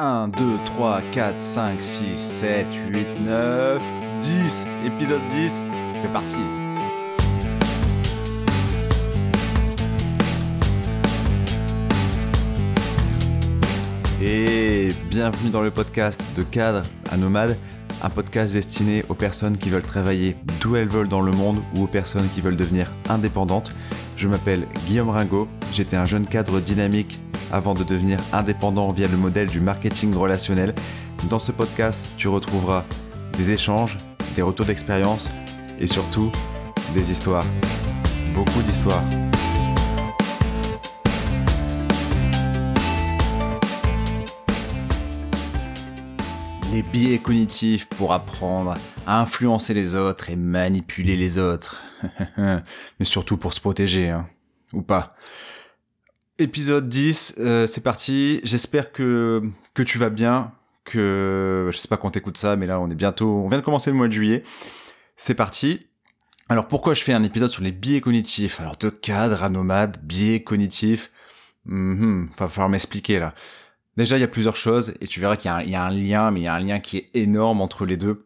1, 2, 3, 4, 5, 6, 7, 8, 9, 10. Épisode 10, c'est parti. Et bienvenue dans le podcast de Cadre à Nomade, un podcast destiné aux personnes qui veulent travailler d'où elles veulent dans le monde ou aux personnes qui veulent devenir indépendantes. Je m'appelle Guillaume Ringot, j'étais un jeune cadre dynamique avant de devenir indépendant via le modèle du marketing relationnel. Dans ce podcast, tu retrouveras des échanges, des retours d'expérience et surtout des histoires. Beaucoup d'histoires. Les biais cognitifs pour apprendre à influencer les autres et manipuler les autres. Mais surtout pour se protéger, hein. ou pas. Épisode 10, euh, c'est parti. J'espère que, que tu vas bien, que je sais pas quand t'écoutes ça, mais là on est bientôt, on vient de commencer le mois de juillet. C'est parti. Alors pourquoi je fais un épisode sur les biais cognitifs? Alors de cadre à nomade, biais cognitifs, mm va falloir m'expliquer là. Déjà il y a plusieurs choses et tu verras qu'il y, y, a un lien, mais il y a un lien qui est énorme entre les deux.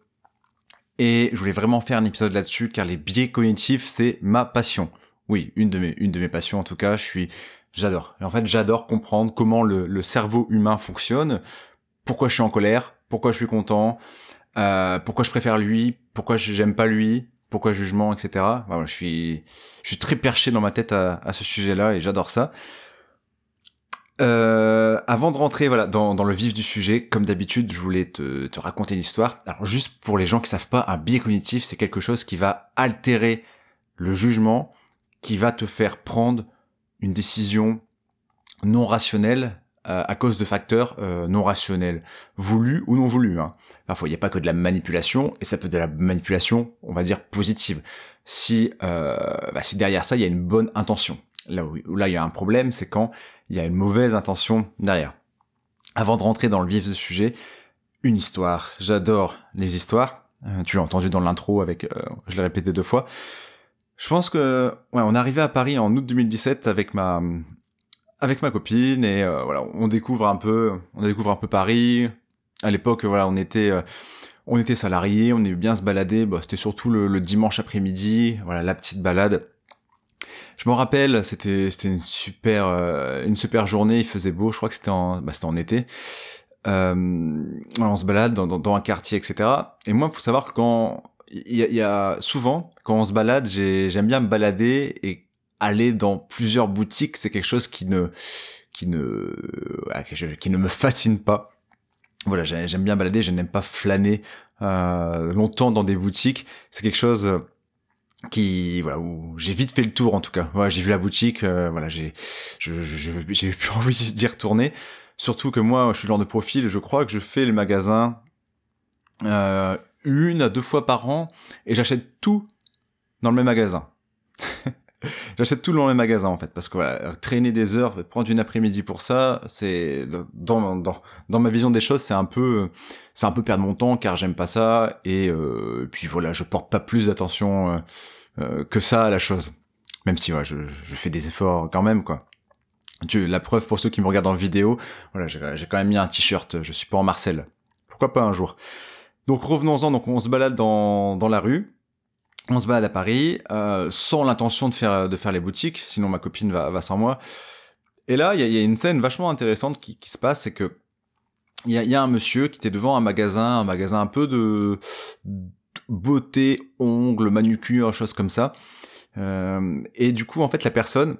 Et je voulais vraiment faire un épisode là-dessus car les biais cognitifs c'est ma passion. Oui, une de mes, une de mes passions en tout cas. Je suis J'adore. Et en fait, j'adore comprendre comment le, cerveau humain fonctionne, pourquoi je suis en colère, pourquoi je suis content, euh, pourquoi je préfère lui, pourquoi j'aime pas lui, pourquoi jugement, etc. Je suis, je suis très perché dans ma tête à, ce sujet-là et j'adore ça. Euh, avant de rentrer voilà dans, dans, le vif du sujet, comme d'habitude, je voulais te, te raconter une histoire. Alors juste pour les gens qui savent pas, un biais cognitif, c'est quelque chose qui va altérer le jugement, qui va te faire prendre une décision non rationnelle euh, à cause de facteurs euh, non rationnels, voulus ou non voulus. Hein. Parfois, il n'y a pas que de la manipulation, et ça peut être de la manipulation, on va dire, positive. Si, euh, bah, si derrière ça, il y a une bonne intention. Là où, là, il y a un problème, c'est quand il y a une mauvaise intention derrière. Avant de rentrer dans le vif du sujet, une histoire. J'adore les histoires. tu l'as entendu dans l'intro avec, je l'ai répété deux fois. Je pense que ouais, on est arrivé à Paris en août 2017 avec ma avec ma copine et euh, voilà, on découvre un peu on découvre un peu Paris. À l'époque, voilà, on était euh, on était salariés, on aimait bien se balader. Bah, c'était surtout le, dimanche après-midi, voilà, la petite balade. Je me rappelle, c'était c'était une super euh, une super journée. Il faisait beau. Je crois que c'était en bah, c'était en été. on se balade dans, dans, dans, un quartier, etc. Et moi, faut savoir que quand il y, a souvent quand on se balade, j'aime bien me balader et aller dans plusieurs boutiques. C'est quelque chose qui ne qui ne qui ne me fascine pas. Voilà, j'aime bien balader, je n'aime pas flâner euh, longtemps dans des boutiques. C'est quelque chose qui voilà où j'ai vite fait le tour en tout cas. Voilà, j'ai vu la boutique, euh, voilà, j'ai je j'ai plus envie d'y retourner. Surtout que moi, je suis le genre de profil, je crois que je fais le magasin euh, une à deux fois par an et j'achète tout dans le même magasin. j'achète tout dans le même magasin en fait parce que voilà, traîner des heures, prendre une après-midi pour ça, c'est dans, dans dans ma vision des choses, c'est un peu c'est un peu perdre mon temps car j'aime pas ça et euh, puis voilà, je porte pas plus d'attention euh, euh, que ça à la chose. Même si ouais, je, je fais des efforts quand même quoi. Tu, la preuve pour ceux qui me regardent en vidéo, voilà, j'ai quand même mis un t-shirt, je suis pas en Marcel. Pourquoi pas un jour? Donc revenons-en, donc on se balade dans, dans la rue, on se balade à Paris, euh, sans l'intention de faire, de faire les boutiques, sinon ma copine va, va sans moi. Et là, il y a, y a, une scène vachement intéressante qui, qui se passe, c'est que il y a, y a, un monsieur qui était devant un magasin, un magasin un peu de beauté, ongles, manucure, choses comme ça. Euh, et du coup, en fait, la personne,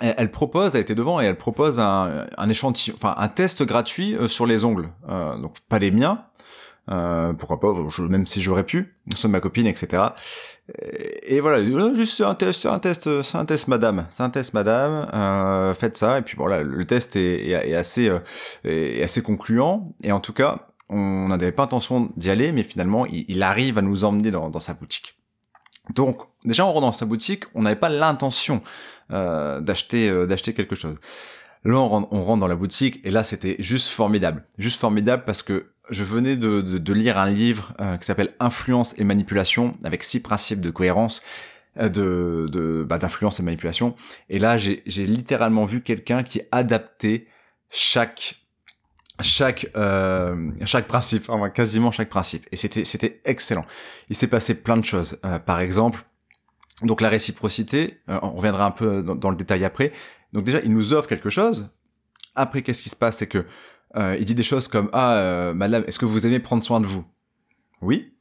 elle, propose, elle était devant et elle propose un, un échantillon, enfin un test gratuit euh, sur les ongles. Euh, donc pas les miens, euh, pourquoi pas, même si j'aurais pu, de ma copine, etc. Et, voilà, juste c'est un test, c'est un test, c'est un test, madame, c'est un test, madame. Euh, faites ça, et puis voilà, le test est, est, assez, euh, est assez concluant. Et en tout cas, on n'avait pas intention d'y aller, mais finalement, il, arrive à nous emmener dans, dans sa boutique. Donc, déjà, en rentre dans sa boutique, on n'avait pas l'intention euh, d'acheter, euh, d'acheter quelque chose. Là, on rentre, on rentre dans la boutique, et là, c'était juste formidable, juste formidable parce que je venais de, lire un livre euh, qui s'appelle Influence et manipulation, avec six principes de cohérence euh, de, bah, d'influence et manipulation. Et là, j'ai littéralement vu quelqu'un qui adaptait chaque chaque euh, chaque principe, enfin, quasiment chaque principe. Et c'était c'était excellent. Il s'est passé plein de choses. Par exemple, donc la réciprocité, on reviendra un peu dans, le détail après. Donc déjà, il nous offre quelque chose. Après, qu'est-ce qui se passe? C'est que euh, il dit des choses comme ah euh, madame, est-ce que vous aimez prendre soin de vous? Oui.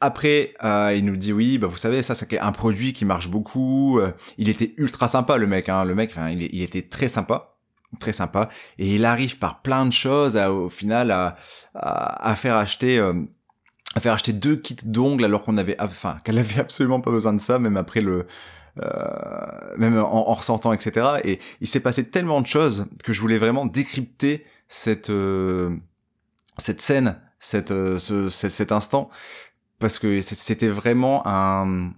Après, il nous dit oui, bah vous savez, ça c'est un produit qui marche beaucoup. il était ultra sympa le mec, hein. le mec, enfin, il, était très sympa très sympa et il arrive par plein de choses à, au final à, à, faire acheter euh, à faire acheter deux kits d'ongles alors qu'on avait enfin qu'elle avait absolument pas besoin de ça même après le euh, même en, en, ressortant etc et il s'est passé tellement de choses que je voulais vraiment décrypter cette euh, cette scène cette euh, ce, cet instant parce que c'était vraiment un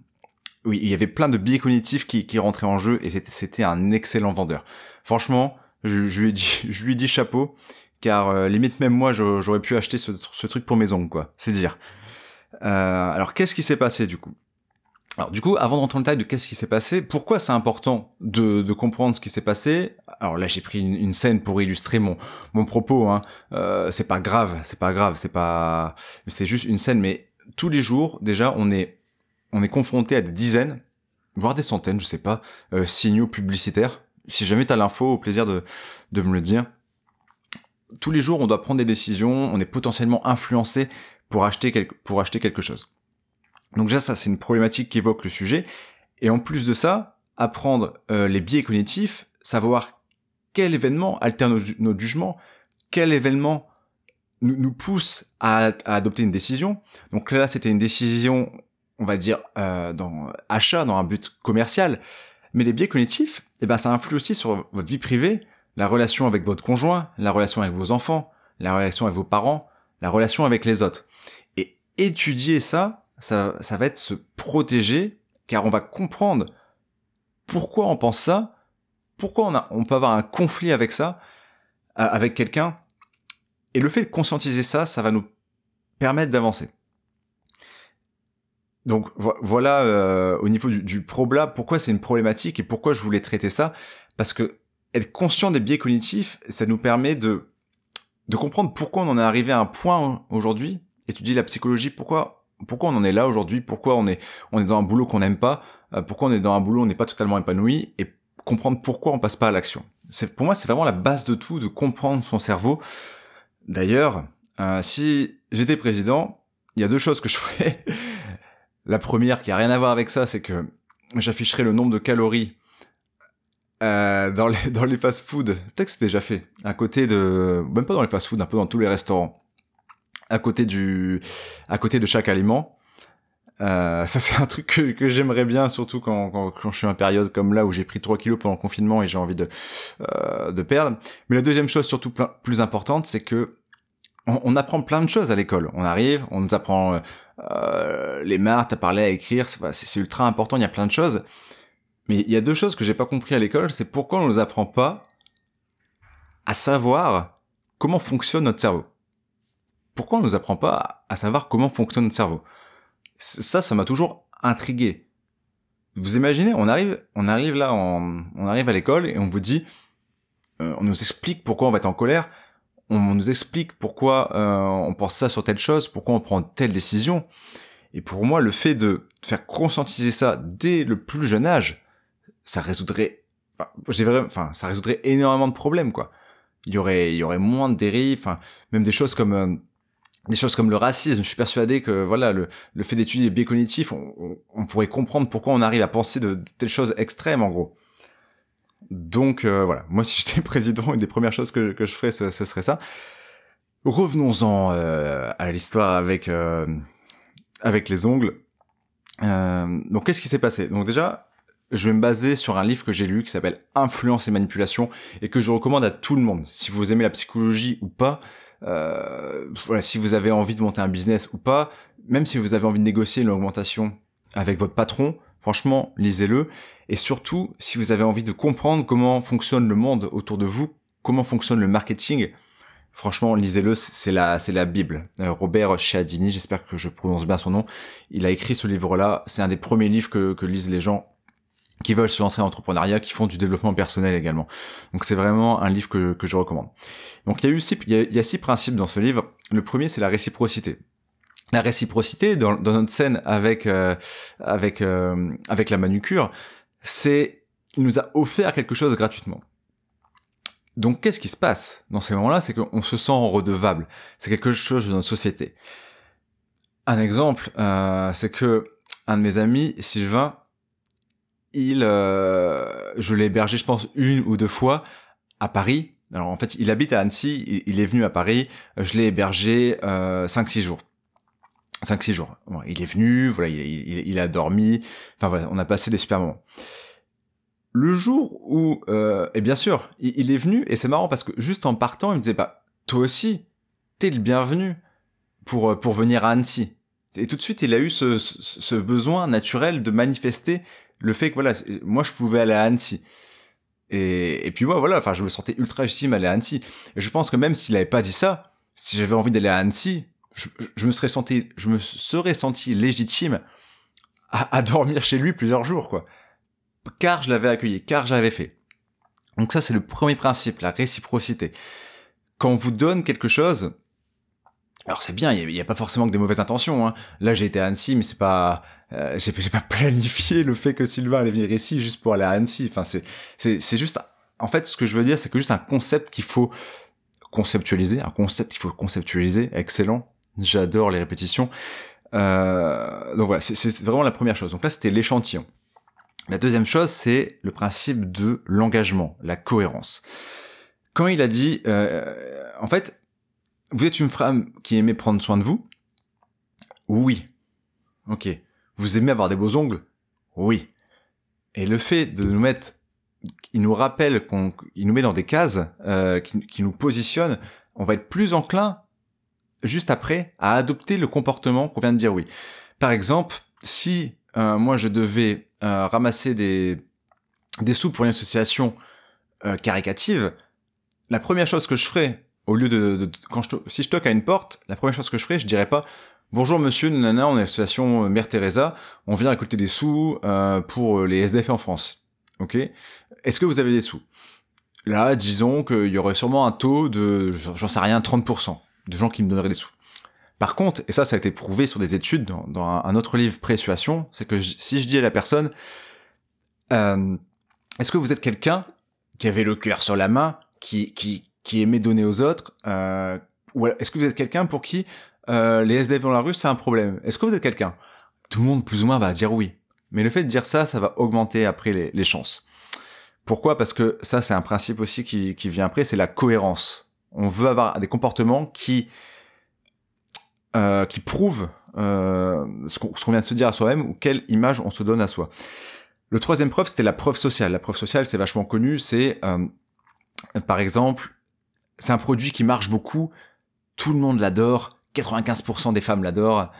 oui il y avait plein de biais cognitifs qui, qui rentraient en jeu et c'était un excellent vendeur franchement je, je, lui ai dit, je lui chapeau, car euh, limite même moi j'aurais pu acheter ce, ce, truc pour mes ongles, quoi. C'est dire. Euh, alors qu'est-ce qui s'est passé du coup? Alors du coup, avant d'entrer dans le détail de qu'est-ce qui s'est passé, pourquoi c'est important de, de, comprendre ce qui s'est passé? Alors là, j'ai pris une, scène pour illustrer mon mon propos. Hein. Euh, c'est pas grave, c'est pas grave, c'est pas, c'est juste une scène. Mais tous les jours, déjà, on est on est confronté à des dizaines, voire des centaines, je sais pas, euh, signaux publicitaires si jamais tu as l'info, au plaisir de, de me le dire. Tous les jours, on doit prendre des décisions, on est potentiellement influencé pour acheter, pour acheter quelque chose. Donc déjà, ça, c'est une problématique qui évoque le sujet. Et en plus de ça, apprendre euh, les biais cognitifs, savoir quel événement altère notre jugement, quel événement nous, nous pousse à, à, adopter une décision. Donc là, c'était une décision, on va dire, euh, dans achat, dans un but commercial. Mais les biais cognitifs, eh ben, ça influe aussi sur votre vie privée, la relation avec votre conjoint, la relation avec vos enfants, la relation avec vos parents, la relation avec les autres. Et étudier ça, ça, ça va être se protéger, car on va comprendre pourquoi on pense ça, pourquoi on, a, on peut avoir un conflit avec ça, euh, avec quelqu'un. Et le fait de conscientiser ça, ça va nous permettre d'avancer. Donc voilà euh, au niveau du, du problème, pourquoi c'est une problématique et pourquoi je voulais traiter ça, parce que être conscient des biais cognitifs, ça nous permet de de comprendre pourquoi on en est arrivé à un point aujourd'hui, étudier la psychologie, pourquoi pourquoi on en est là aujourd'hui, pourquoi on est on est dans un boulot qu'on n'aime pas, euh, pourquoi on est dans un boulot où on n'est pas totalement épanoui et comprendre pourquoi on passe pas à l'action. C'est pour moi c'est vraiment la base de tout de comprendre son cerveau. D'ailleurs, euh, si j'étais président, il y a deux choses que je ferais. La première, qui a rien à voir avec ça, c'est que j'afficherai le nombre de calories euh, dans les, dans les fast-food. Peut-être que c'est déjà fait. À côté de, même pas dans les fast-food, un peu dans tous les restaurants. À côté du, à côté de chaque aliment. Euh, ça c'est un truc que, que j'aimerais bien, surtout quand, quand, quand, je suis en période comme là où j'ai pris 3 kilos pendant le confinement et j'ai envie de, euh, de perdre. Mais la deuxième chose surtout plus importante, c'est que on, on, apprend plein de choses à l'école. On arrive, on nous apprend euh, les maths, à parler, à écrire, c'est ultra important, il y a plein de choses. Mais il y a deux choses que j'ai pas compris à l'école, c'est pourquoi on nous apprend pas à savoir comment fonctionne notre cerveau. Pourquoi on nous apprend pas à savoir comment fonctionne notre cerveau? Ça, ça m'a toujours intrigué. Vous imaginez, on arrive, on arrive là, on arrive à l'école et on vous dit, euh, on nous explique pourquoi on va être en colère, on nous explique pourquoi euh, on pense ça sur telle chose, pourquoi on prend telle décision. Et pour moi, le fait de faire conscientiser ça dès le plus jeune âge, ça résoudrait, j'ai vraiment, enfin, ça résoudrait énormément de problèmes, quoi. Il y aurait, il y aurait moins de dérives, enfin, même des choses comme euh, des choses comme le racisme. Je suis persuadé que voilà, le, le fait d'étudier les biais cognitifs, on, on, pourrait comprendre pourquoi on arrive à penser de, telles choses extrêmes, en gros. Donc euh, voilà, moi si j'étais président, une des premières choses que, que je ferais, ce, serait ça. Revenons-en euh, à l'histoire avec euh, avec les ongles. donc qu'est-ce qui s'est passé? Donc déjà, je vais me baser sur un livre que j'ai lu qui s'appelle Influence et manipulation et que je recommande à tout le monde. Si vous aimez la psychologie ou pas, voilà, si vous avez envie de monter un business ou pas, même si vous avez envie de négocier une augmentation avec votre patron, Franchement, lisez-le. Et surtout, si vous avez envie de comprendre comment fonctionne le monde autour de vous, comment fonctionne le marketing, franchement, lisez-le, c'est la, c'est la Bible. Euh, Robert Cialdini, j'espère que je prononce bien son nom. Il a écrit ce livre-là. C'est un des premiers livres que, que lisent les gens qui veulent se lancer en entrepreneuriat, qui font du développement personnel également. Donc c'est vraiment un livre que, que je recommande. Donc il y a eu six, il y a, six principes dans ce livre. Le premier c'est la réciprocité. La réciprocité dans, dans notre scène avec euh, avec euh, avec la manucure, c'est il nous a offert quelque chose gratuitement. Donc qu'est-ce qui se passe dans ces moments-là? C'est qu'on se sent redevable. C'est quelque chose de notre société. Un exemple, euh, c'est que un de mes amis, Sylvain, il, euh, je l'ai hébergé, je pense, une ou deux fois à Paris. Alors en fait, il habite à Annecy, il, est venu à Paris, je l'ai hébergé euh, 5-6 jours. 5-6 jours. il est venu, voilà, il, il, a dormi, enfin voilà, on a passé des super moments. Le jour où, euh, et bien sûr, il, est venu, et c'est marrant parce que juste en partant, il me disait, bah, toi aussi, t'es le bienvenu pour, euh, pour venir à Annecy. Et tout de suite, il a eu ce, ce besoin naturel de manifester le fait que voilà, moi je pouvais aller à Annecy. Et, puis moi voilà, enfin je me sentais ultra légitime aller à Annecy. Et je pense que même s'il avait pas dit ça, si j'avais envie d'aller à Annecy, je, je, me serais senti, je me serais senti légitime à, à dormir chez lui plusieurs jours quoi, car je l'avais accueilli, car j'avais fait. Donc ça c'est le premier principe, la réciprocité. Quand on vous donne quelque chose, alors c'est bien, il n'y a, pas forcément que des mauvaises intentions. Hein. Là j'ai été à Annecy, mais c'est pas, euh, j'ai pas planifié le fait que Sylvain allait venir ici juste pour aller à Annecy. Enfin c'est c'est juste, en fait ce que je veux dire c'est que juste un concept qu'il faut conceptualiser, un concept qu'il faut conceptualiser, excellent. J'adore les répétitions. Euh, donc voilà, c'est vraiment la première chose. Donc là c'était l'échantillon. La deuxième chose c'est le principe de l'engagement, la cohérence. Quand il a dit, euh, en fait vous êtes une femme qui aimait prendre soin de vous? Oui. Ok. Vous aimez avoir des beaux ongles? Oui. Et le fait de nous mettre, il nous rappelle qu'on, il nous met dans des cases euh, qui, nous positionnent, on va être plus enclin juste après à adopter le comportement qu'on vient de dire oui. Par exemple, si euh, moi je devais euh, ramasser des des sous pour une association caricative, la première chose que je ferais au lieu de, quand je si je toque à une porte, la première chose que je ferai, je dirais pas bonjour monsieur, nana, on est l'association Mère Teresa, on vient récolter des sous euh, pour les SDF en France. Ok? Est-ce que vous avez des sous? Là, disons qu'il y aurait sûrement un taux de, j'en sais rien, 30% de gens qui me donneraient des sous. Par contre, et ça, ça a été prouvé sur des études dans, un, autre livre Présuation, c'est que si je dis à la personne, euh, est-ce que vous êtes quelqu'un qui avait le cœur sur la main, qui, qui, qui aimait donner aux autres euh, est-ce que vous êtes quelqu'un pour qui euh, les SDF dans la rue c'est un problème? Est-ce que vous êtes quelqu'un? Tout le monde plus ou moins va dire oui. Mais le fait de dire ça, ça va augmenter après les, les chances. Pourquoi? Parce que ça c'est un principe aussi qui, qui vient après, c'est la cohérence. On veut avoir des comportements qui euh, qui prouvent euh, ce qu'on vient de se dire à soi-même ou quelle image on se donne à soi. Le troisième preuve, c'était la preuve sociale. La preuve sociale, c'est vachement connu. C'est, euh, par exemple, c'est un produit qui marche beaucoup, tout le monde l'adore, 95% des femmes l'adorent,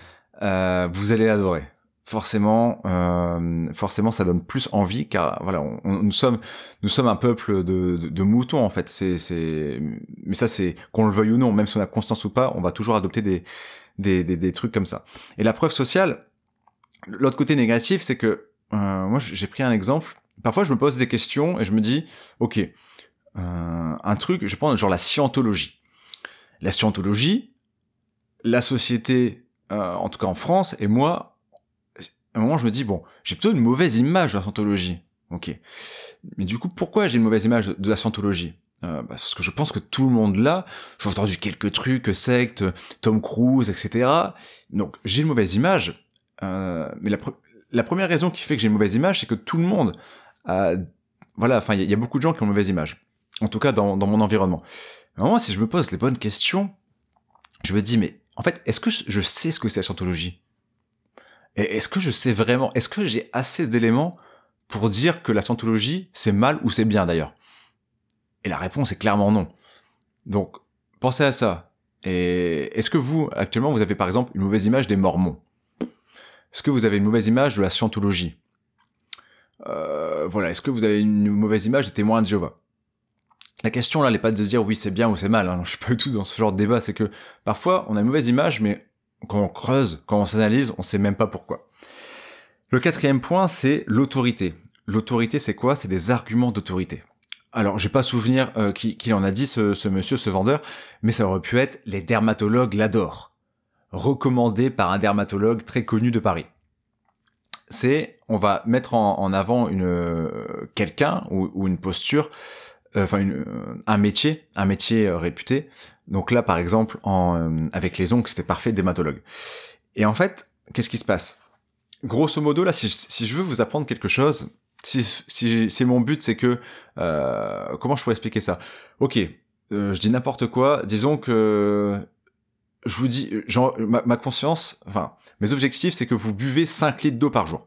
euh, vous allez l'adorer. Forcément, euh, forcément, ça donne plus envie, car voilà, on, nous sommes, nous sommes un peuple de, de, moutons en fait. C'est, mais ça, c'est qu'on le veuille ou non, même si on a constance ou pas, on va toujours adopter des, des, des, des trucs comme ça. Et la preuve sociale, l'autre côté négatif, c'est que euh, moi, j'ai pris un exemple. Parfois, je me pose des questions et je me dis, ok, un truc, je pense, genre la scientologie. La scientologie, la société, euh, en tout cas en France, et moi, à un moment, je me dis, bon, j'ai plutôt une mauvaise image de la scientologie. Ok. Mais du coup, pourquoi j'ai une mauvaise image de la scientologie? Euh, bah, Parce que je pense que tout le monde là, j'ai entendu quelques trucs, sectes, Tom Cruise, etc. Donc, j'ai une mauvaise image. Euh, mais la, la première raison qui fait que j'ai une mauvaise image, c'est que tout le monde a... Voilà, enfin, il y, a beaucoup de gens qui ont une mauvaise image. En tout cas, dans, mon environnement. moi, si je me pose les bonnes questions, je me dis, mais en fait, est-ce que je sais ce que c'est la scientologie? Est-ce que je sais vraiment Est-ce que j'ai assez d'éléments pour dire que la scientologie, c'est mal ou c'est bien d'ailleurs? Et la réponse est clairement non. Donc, pensez à ça. Et est-ce que vous, actuellement, vous avez par exemple une mauvaise image des mormons? Est-ce que vous avez une mauvaise image de la scientologie? Euh, Voilà, est-ce que vous avez une mauvaise image des témoins de Jéhovah? La question là, n'est pas de dire oui c'est bien ou c'est mal. Hein. Je suis pas du tout dans ce genre de débat. C'est que parfois on a une mauvaise image, mais quand on creuse, quand on s'analyse, on sait même pas pourquoi. Le quatrième point, c'est l'autorité. l'autorité c'est quoi? C'est des arguments d'autorité. Alors, j'ai pas souvenir euh, qu'il en a dit ce, monsieur, ce vendeur, mais ça aurait pu être les dermatologues l'adorent, recommandé par un dermatologue très connu de Paris. C'est, on va mettre en, avant une euh, quelqu'un ou, une posture, euh, enfin un métier, un métier réputé. Donc là, par exemple, en, avec les ongles, c'était parfait, dermatologue. Et en fait, qu'est-ce qui se passe? Grosso modo, là, si, si je veux vous apprendre quelque chose, si, si, si mon but c'est que euh, comment je pourrais expliquer ça? Ok, euh, je dis n'importe quoi. Disons que je vous dis, genre, ma, conscience, enfin, mes objectifs, c'est que vous buvez 5 litres d'eau par jour.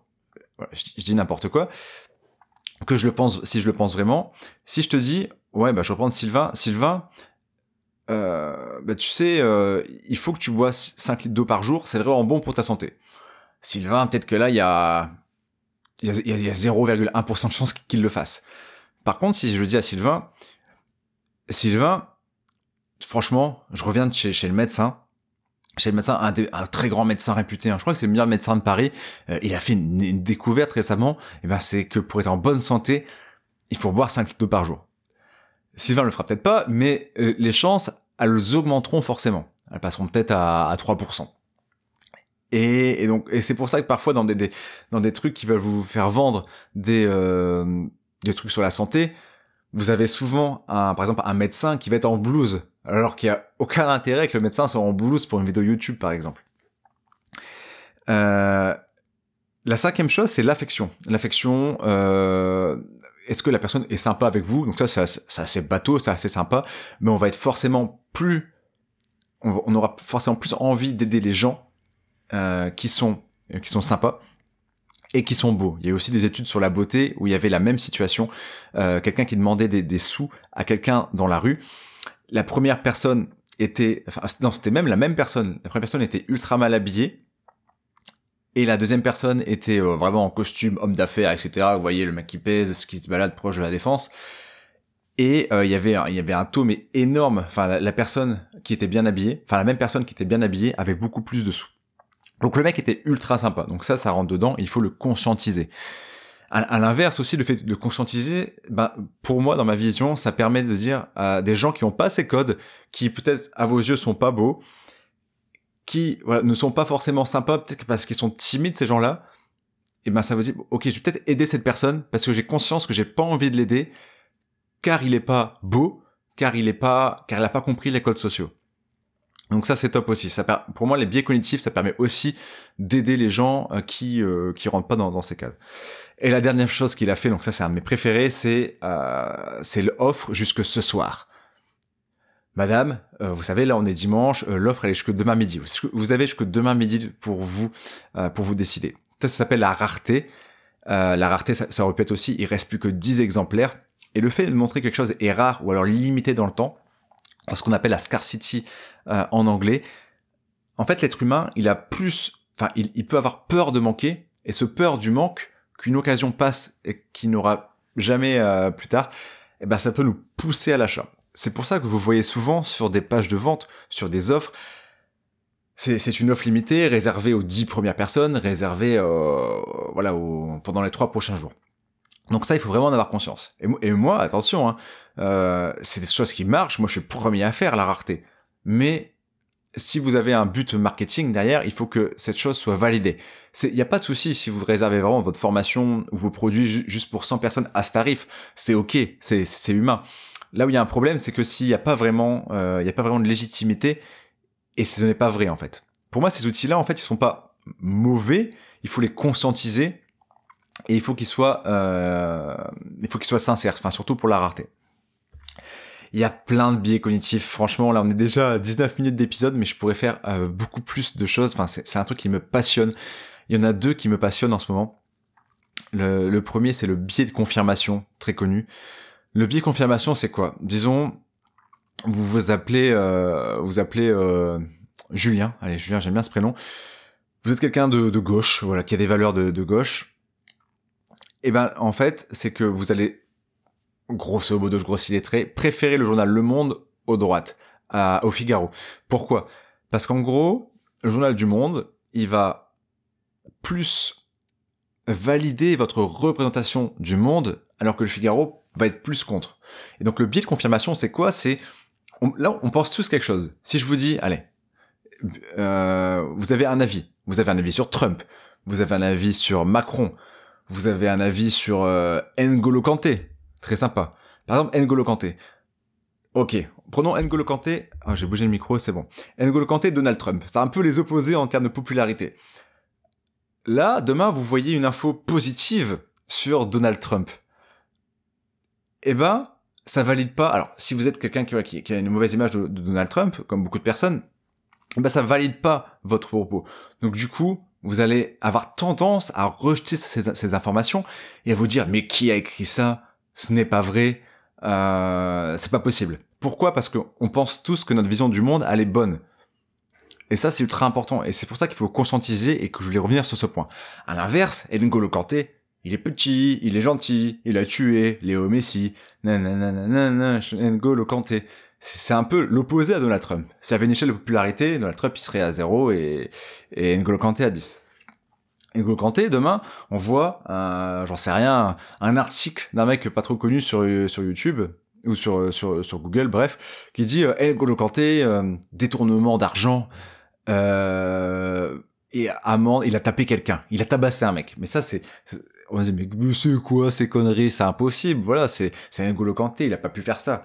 Voilà, je, dis n'importe quoi. Que je le pense, si je le pense vraiment. Si je te dis, ouais, bah, je reprends Sylvain. Sylvain, euh, bah, tu sais, euh, il faut que tu bois 5 litres d'eau par jour. C'est vraiment bon pour ta santé. Sylvain, peut-être que là, il y a il y a, 0,1% de chance qu'il le fasse. Par contre, si je dis à Sylvain, Sylvain, franchement, je reviens de chez, chez le médecin, chez le médecin, un, un très grand médecin réputé, hein. je crois que c'est le meilleur médecin de Paris, euh, il a fait une, découverte récemment, et ben c'est que pour être en bonne santé, il faut boire 5 litres d'eau par jour. Sylvain le fera peut-être pas, mais euh, les chances, elles augmenteront forcément. Elles passeront peut-être à, à 3%. Et, et, donc, c'est pour ça que parfois dans des, des, des trucs qui veulent vous faire vendre des, euh, des trucs sur la santé, vous avez souvent un, par exemple, un médecin qui va être en blouse, alors qu'il y a aucun intérêt que le médecin soit en blouse pour une vidéo YouTube, par exemple. Euh, la cinquième chose, c'est l'affection. L'affection, euh, est-ce que la personne est sympa avec vous? Donc ça, c'est assez bateau, c'est assez sympa, mais on va être forcément plus, on aura forcément plus envie d'aider les gens euh, qui sont qui sont sympas et qui sont beaux. Il y a aussi des études sur la beauté où il y avait la même situation, euh, quelqu'un qui demandait des, des sous à quelqu'un dans la rue. La première personne était, enfin non, c'était même la même personne. La première personne était ultra mal habillée et la deuxième personne était euh, vraiment en costume, homme d'affaires, etc. Vous voyez le mec qui pèse, ce qui se balade proche de la défense. Et il y avait il y avait un taux mais énorme. Enfin la, la personne qui était bien habillée, enfin la même personne qui était bien habillée avait beaucoup plus de sous. Donc le mec était ultra sympa. Donc ça, ça rentre dedans. Il faut le conscientiser. À, l'inverse aussi, le fait de conscientiser, ben, pour moi, dans ma vision, ça permet de dire à des gens qui n'ont pas ces codes, qui peut-être à vos yeux sont pas beaux, qui voilà, ne sont pas forcément sympas, peut-être parce qu'ils sont timides ces gens-là, et ben ça veut dire, ok, je vais peut-être aider cette personne parce que j'ai conscience que j'ai pas envie de l'aider, car il est pas beau, car il est pas, car il a pas compris les codes sociaux. Donc ça c'est top aussi. Ça pour moi les biais cognitifs ça permet aussi d'aider les gens euh, qui euh, qui rentrent pas dans, dans ces cases. Et la dernière chose qu'il a fait, donc ça c'est un de mes préférés, c'est euh, c'est l'offre jusque ce soir. Madame, euh, vous savez là on est dimanche, l'offre elle est jusque demain midi. Vous avez jusque demain midi pour vous pour vous décider. Ça, ça s'appelle la rareté. la rareté ça, ça être aussi il reste plus que 10 exemplaires. Et le fait de montrer quelque chose est rare ou alors limité dans le temps, ce qu'on appelle la scarcity euh, en anglais. En fait, l'être humain, il a plus, enfin, il, peut avoir peur de manquer, et ce peur du manque, qu'une occasion passe et qui n'aura jamais euh, plus tard, eh ben, ça peut nous pousser à l'achat. C'est pour ça que vous voyez souvent sur des pages de vente, sur des offres, c'est une offre limitée, réservée aux dix premières personnes, réservée euh, voilà pendant les trois prochains jours. Donc ça, il faut vraiment en avoir conscience. Et, moi, attention, hein, euh, c'est des choses qui marchent. Moi, je suis premier à faire la rareté. Mais si vous avez un but marketing derrière, il faut que cette chose soit validée. Il n'y a pas de souci si vous réservez vraiment votre formation ou vos produits juste pour 100 personnes à ce tarif. C'est ok, c'est humain. Là où il y a un problème, c'est que s'il n'y a pas vraiment, euh, y a pas vraiment de légitimité, et ce n'est pas vrai en fait. Pour moi, ces outils-là, en fait, ils sont pas mauvais. Il faut les conscientiser et il faut qu'ils soient, euh, il faut qu'ils soient sincères. Enfin, surtout pour la rareté. Il y a plein de biais cognitifs. Franchement, là, on est déjà à 19 minutes d'épisode, mais je pourrais faire euh, beaucoup plus de choses. Enfin, c'est un truc qui me passionne. Il y en a deux qui me passionnent en ce moment. Le, premier, c'est le biais de confirmation, très connu. Le biais de confirmation, c'est quoi? Disons, vous vous appelez, euh, vous appelez euh, Julien. Allez, Julien, j'aime bien ce prénom. Vous êtes quelqu'un de, gauche, voilà, qui a des valeurs de gauche. Eh ben, en fait, c'est que vous allez grosso modo, je grossis les préférer le journal Le Monde aux droites, au Figaro. Pourquoi? Parce qu'en gros, le journal du Monde, il va plus valider votre représentation du monde, alors que le Figaro va être plus contre. Et donc le biais de confirmation, c'est quoi? C'est là, on pense tous quelque chose. Si je vous dis, allez, euh, vous avez un avis, vous avez un avis sur Trump, vous avez un avis sur Macron, vous avez un avis sur euh, N'Golo Kanté, très sympa. Par exemple, N'Golo Kanté. Ok, prenons N'Golo Kanté. Ah, j'ai bougé le micro, c'est bon. N'Golo Kanté, Donald Trump. C'est un peu les opposés en termes de popularité. Là, demain, vous voyez une info positive sur Donald Trump. Eh ben, ça valide pas. Alors, si vous êtes quelqu'un qui, a une mauvaise image de, Donald Trump, comme beaucoup de personnes, eh ben ça valide pas votre propos. Donc du coup, vous allez avoir tendance à rejeter ces, informations et à vous dire mais qui a écrit ça? Ce n'est pas vrai. Euh, c'est pas possible. Pourquoi? Parce qu'on pense tous que notre vision du monde elle est bonne. Et ça, c'est ultra important. Et c'est pour ça qu'il faut conscientiser et que je voulais revenir sur ce point. À l'inverse, N'Golo Kanté, il est petit, il est gentil, il a tué Léo Messi, nanana, N'Golo Kanté. C'est un peu l'opposé à Donald Trump. S'il y avait une échelle de popularité, Donald Trump, il serait à 0 et, et N'Golo Kanté à 10. N'Golo Kanté, demain, on voit, j'en sais rien, un article d'un mec pas trop connu sur, sur YouTube, ou sur, sur, Google, bref, qui dit euh, N'Golo Kanté, euh, détournement d'argent, euh, et amende, il a tapé quelqu'un, il a tabassé un mec. Mais ça, c'est, on se dit, mais c'est quoi ces conneries, c'est impossible, voilà, c'est, c'est N'Golo Kanté, il a pas pu faire ça.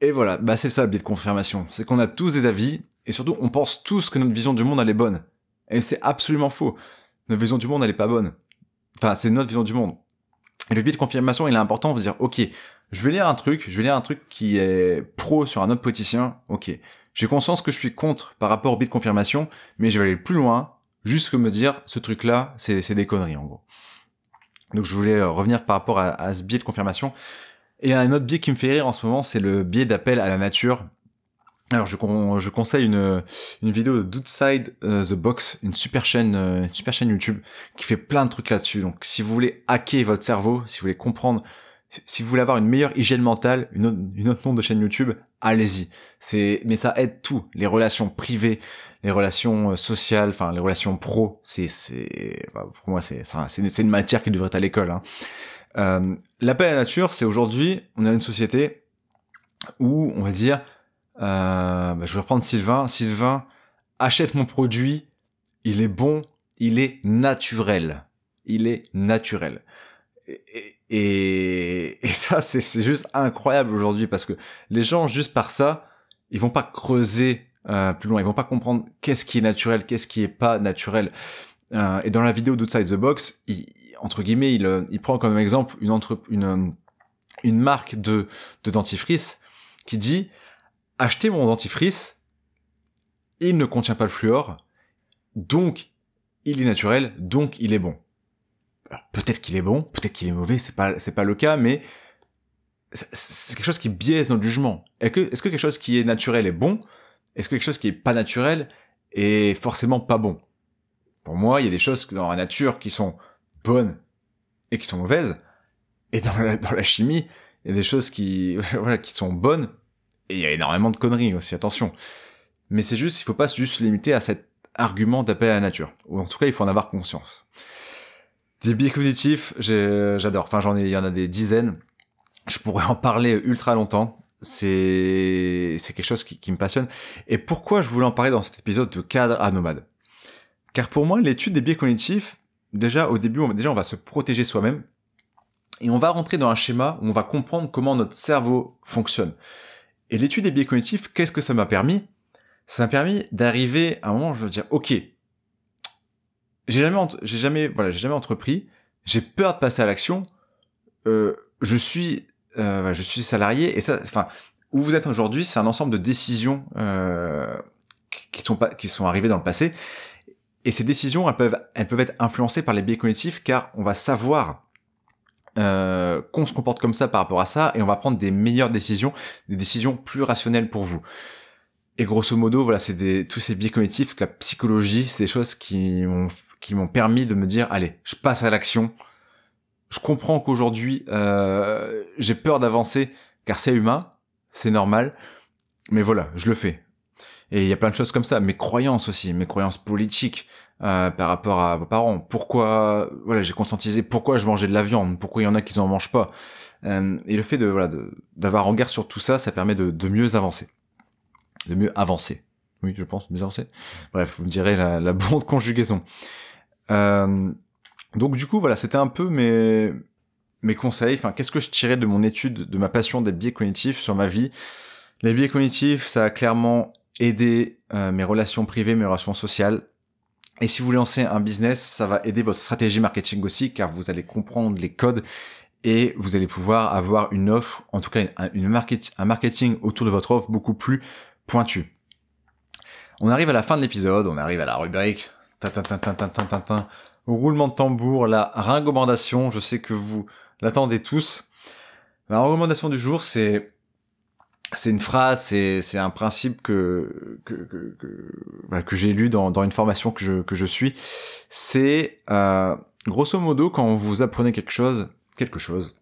Et voilà, bah c'est ça le biais de confirmation, c'est qu'on a tous des avis, et surtout on pense tous que notre vision du monde elle est bonne. Et c'est absolument faux. Notre vision du monde elle est pas bonne. Enfin, c'est notre vision du monde. Et le biais de confirmation il est important, de dire, ok, je vais lire un truc, je vais lire un truc qui est pro sur un autre politicien, ok. J'ai conscience que je suis contre par rapport au biais de confirmation, mais je vais aller plus loin, juste que me dire, ce truc-là, c'est des conneries en gros. Donc je voulais revenir par rapport à ce biais de confirmation. Et un autre biais qui me fait rire en ce moment, c'est le biais d'appel à la nature. Alors je, je conseille une, une vidéo de Dudeside uh, The Box, une super chaîne, euh, une super chaîne YouTube qui fait plein de trucs là-dessus. Donc si vous voulez hacker votre cerveau, si vous voulez comprendre, si vous voulez avoir une meilleure hygiène mentale, une autre, une autre nom de chaîne YouTube, allez-y. C'est, mais ça aide tout, les relations privées, les relations euh, sociales, enfin les relations pro. C'est, c'est, pour moi c'est, c'est une matière qui devrait être à l'école. Hein. Euh, la paix à la nature, c'est aujourd'hui, on a une société où on va dire, euh, bah, je vais reprendre Sylvain. Sylvain achète mon produit, il est bon, il est naturel, il est naturel. Et, et, ça, c'est juste incroyable aujourd'hui parce que les gens, juste par ça, ils vont pas creuser euh, plus loin, ils vont pas comprendre qu'est-ce qui est naturel, qu'est-ce qui est pas naturel. Euh, et dans la vidéo d'Outside the Box, il, entre guillemets, il, euh, il prend comme exemple une, une, euh, une marque de, de dentifrice qui dit achetez mon dentifrice, il ne contient pas le fluor, donc il est naturel, donc il est bon. Peut-être qu'il est bon, peut-être qu'il est mauvais, c'est pas c'est pas le cas, mais c'est quelque chose qui biaise notre jugement. Est-ce que, est-ce que quelque chose qui est naturel est bon? Est-ce que quelque chose qui est pas naturel est forcément pas bon? Pour moi, il y a des choses dans la nature qui sont bonnes et qui sont mauvaises. Et dans la, dans la chimie, il y a des choses qui, voilà, qui sont bonnes et il y a énormément de conneries aussi, attention. Mais c'est juste, il faut pas juste se limiter à cet argument d'appel à la nature. Ou en tout cas, il faut en avoir conscience. Des biais cognitifs, j'adore. Enfin, j'en ai, il y en a des dizaines. Je pourrais en parler ultra longtemps. C'est, c'est quelque chose qui, me passionne. Et pourquoi je voulais en parler dans cet épisode de cadre à nomade? Car pour moi, l'étude des biais cognitifs, déjà au début, on déjà on va se protéger soi-même et on va rentrer dans un schéma où on va comprendre comment notre cerveau fonctionne. Et l'étude des biais cognitifs, qu'est-ce que ça m'a permis? Ça m'a permis d'arriver à un moment où je veux dire, ok, j'ai jamais, j'ai jamais, voilà, j'ai jamais entrepris, j'ai peur de passer à l'action, euh, je suis, euh, je suis salarié et ça, enfin, où vous êtes aujourd'hui, c'est un ensemble de décisions euh, qui sont pas, qui sont arrivées dans le passé. Et ces décisions, elles peuvent, elles peuvent être influencées par les biais cognitifs car on va savoir euh, qu'on se comporte comme ça par rapport à ça et on va prendre des meilleures décisions, des décisions plus rationnelles pour vous. Et grosso modo, voilà, c'est tous ces biais cognitifs, la psychologie, c'est des choses qui m'ont, qui m'ont permis de me dire, allez, je passe à l'action. Je comprends qu'aujourd'hui, euh, j'ai peur d'avancer car c'est humain, c'est normal, mais voilà, je le fais. Et il y a plein de choses comme ça, mes croyances aussi, mes croyances politiques euh, par rapport à vos parents. Pourquoi, voilà, j'ai conscientisé pourquoi je mangeais de la viande, pourquoi il y en a qui en mangent pas. Euh, et le fait de voilà d'avoir regard sur tout ça, ça permet de, de mieux avancer, de mieux avancer. Oui, je pense, mieux avancer. Bref, vous me direz la, la bonne conjugaison. Euh, donc du coup, voilà, c'était un peu mes mes conseils. Enfin, qu'est-ce que je tirais de mon étude, de ma passion des biais cognitifs sur ma vie? Les biais cognitifs, ça a clairement aidé euh, mes relations privées, mes relations sociales. Et si vous lancer un business, ça va aider votre stratégie marketing aussi, car vous allez comprendre les codes et vous allez pouvoir avoir une offre, en tout cas une, market, un marketing autour de votre offre beaucoup plus pointu. On arrive à la fin de l'épisode, on arrive à la rubrique. Roulement de tambour, la recommandation, je sais que vous l'attendez tous. La recommandation du jour, c'est c'est une phrase, c'est un principe que que que, que, bah, que j'ai lu dans dans une formation que je que je suis. C'est euh, grosso modo quand vous apprenez quelque chose, quelque chose.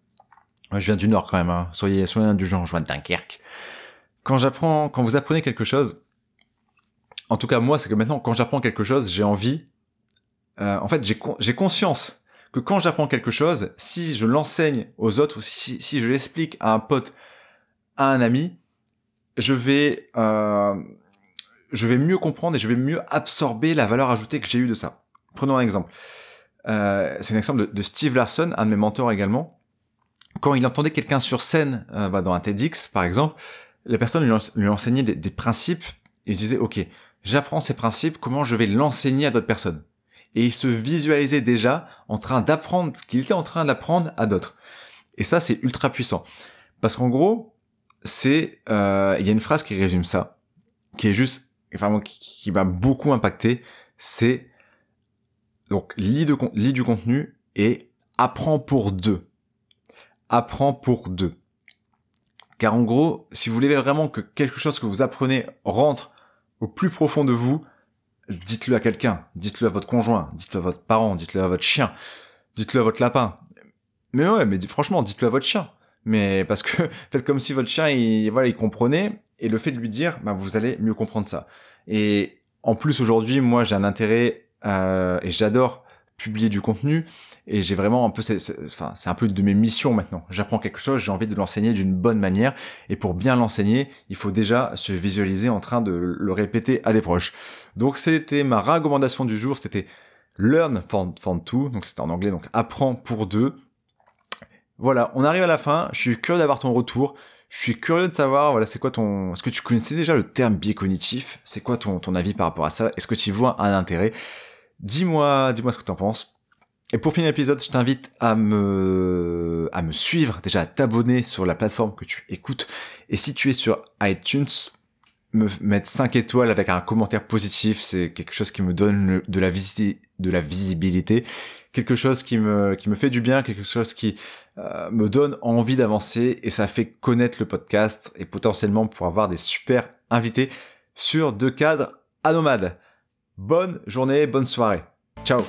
Je viens du Nord quand même. Hein. Soyez soyez indulgents, je viens de Dunkerque. Quand j'apprends, quand vous apprenez quelque chose, en tout cas moi, c'est que maintenant quand j'apprends quelque chose, j'ai envie. Euh, en fait, j'ai j'ai conscience que quand j'apprends quelque chose, si je l'enseigne aux autres ou si si je l'explique à un pote à un ami, je vais, euh, je vais mieux comprendre et je vais mieux absorber la valeur ajoutée que j'ai eue de ça. Prenons un exemple. Euh, c'est un exemple de, Steve Larson, un de mes mentors également. Quand il entendait quelqu'un sur scène, euh, bah, dans un TEDx par exemple, la personne lui, lui enseignait des, des principes. Il disait, ok, j'apprends ces principes, comment je vais l'enseigner à d'autres personnes Et il se visualisait déjà en train d'apprendre ce qu'il était en train d'apprendre à d'autres. Et ça, c'est ultra puissant. Parce qu'en gros, c'est euh, il y a une phrase qui résume ça, qui est juste, enfin qui, m'a beaucoup impacté, c'est donc lis du contenu et apprends pour deux. Apprends pour deux. Car en gros, si vous voulez vraiment que quelque chose que vous apprenez rentre au plus profond de vous, dites-le à quelqu'un, dites-le à votre conjoint, dites-le à votre parent, dites-le à votre chien, dites-le à votre lapin. Mais ouais, mais franchement, dites-le à votre chien mais parce que faites comme si votre chien il voilà il comprenait et le fait de lui dire bah, vous allez mieux comprendre ça et en plus aujourd'hui moi j'ai un intérêt euh, et j'adore publier du contenu et j'ai vraiment un peu enfin c'est un peu de mes missions maintenant j'apprends quelque chose j'ai envie de l'enseigner d'une bonne manière et pour bien l'enseigner il faut déjà se visualiser en train de le répéter à des proches donc c'était ma recommandation du jour c'était learn for, for two donc c'était en anglais donc apprends pour deux voilà, on arrive à la fin. Je suis curieux d'avoir ton retour. Je suis curieux de savoir, voilà, c'est quoi ton, est-ce que tu connaissais déjà le terme biais cognitif? C'est quoi ton, ton avis par rapport à ça? Est-ce que tu vois un intérêt? Dis-moi, dis-moi ce que tu en penses. Et pour finir l'épisode, je t'invite à me, suivre, déjà à t'abonner sur la plateforme que tu écoutes. Et si tu es sur iTunes, me mettre 5 étoiles avec un commentaire positif, c'est quelque chose qui me donne de la visibilité, quelque chose qui me qui me fait du bien, quelque chose qui euh, me donne envie d'avancer et ça fait connaître le podcast et potentiellement pour avoir des super invités sur deux cadres à nomades. Bonne journée, bonne soirée. Ciao